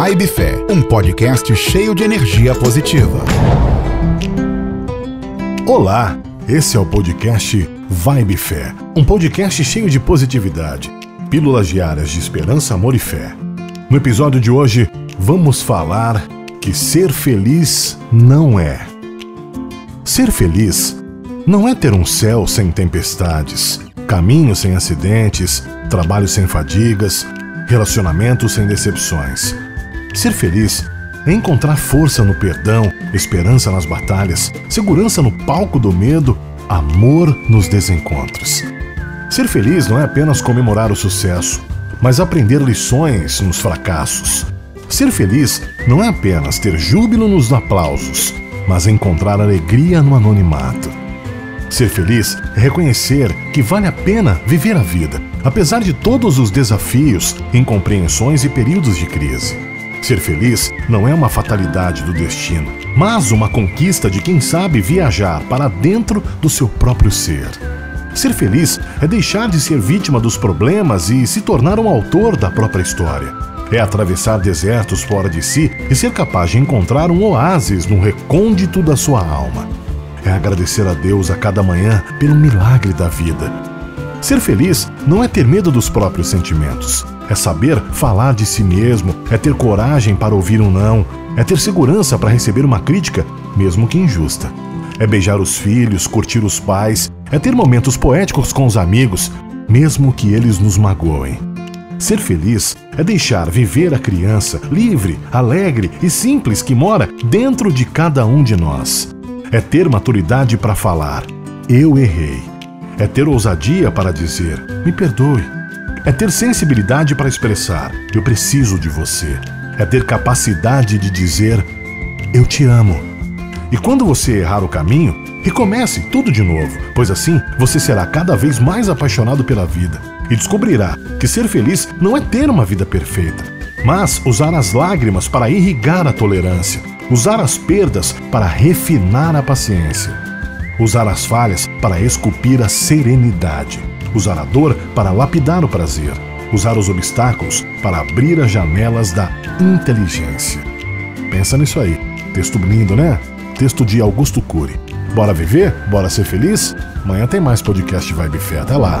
Vibe Fé, um podcast cheio de energia positiva. Olá, esse é o podcast Vibe Fé, um podcast cheio de positividade, pílulas diárias de esperança, amor e fé. No episódio de hoje, vamos falar que ser feliz não é. Ser feliz não é ter um céu sem tempestades, caminho sem acidentes, trabalho sem fadigas, relacionamentos sem decepções. Ser feliz é encontrar força no perdão, esperança nas batalhas, segurança no palco do medo, amor nos desencontros. Ser feliz não é apenas comemorar o sucesso, mas aprender lições nos fracassos. Ser feliz não é apenas ter júbilo nos aplausos, mas encontrar alegria no anonimato. Ser feliz é reconhecer que vale a pena viver a vida, apesar de todos os desafios, incompreensões e períodos de crise. Ser feliz não é uma fatalidade do destino, mas uma conquista de quem sabe viajar para dentro do seu próprio ser. Ser feliz é deixar de ser vítima dos problemas e se tornar um autor da própria história. É atravessar desertos fora de si e ser capaz de encontrar um oásis no recôndito da sua alma. É agradecer a Deus a cada manhã pelo milagre da vida. Ser feliz não é ter medo dos próprios sentimentos. É saber falar de si mesmo, é ter coragem para ouvir um não, é ter segurança para receber uma crítica, mesmo que injusta. É beijar os filhos, curtir os pais, é ter momentos poéticos com os amigos, mesmo que eles nos magoem. Ser feliz é deixar viver a criança livre, alegre e simples que mora dentro de cada um de nós. É ter maturidade para falar: Eu errei. É ter ousadia para dizer: Me perdoe. É ter sensibilidade para expressar: Eu preciso de você. É ter capacidade de dizer: Eu te amo. E quando você errar o caminho, recomece tudo de novo, pois assim você será cada vez mais apaixonado pela vida e descobrirá que ser feliz não é ter uma vida perfeita, mas usar as lágrimas para irrigar a tolerância, usar as perdas para refinar a paciência, usar as falhas para esculpir a serenidade, usar a dor para lapidar o prazer, usar os obstáculos para abrir as janelas da inteligência. Pensa nisso aí. Texto lindo, né? Texto de Augusto Cury. Bora viver? Bora ser feliz? Amanhã tem mais podcast Vibe Fé. Até lá.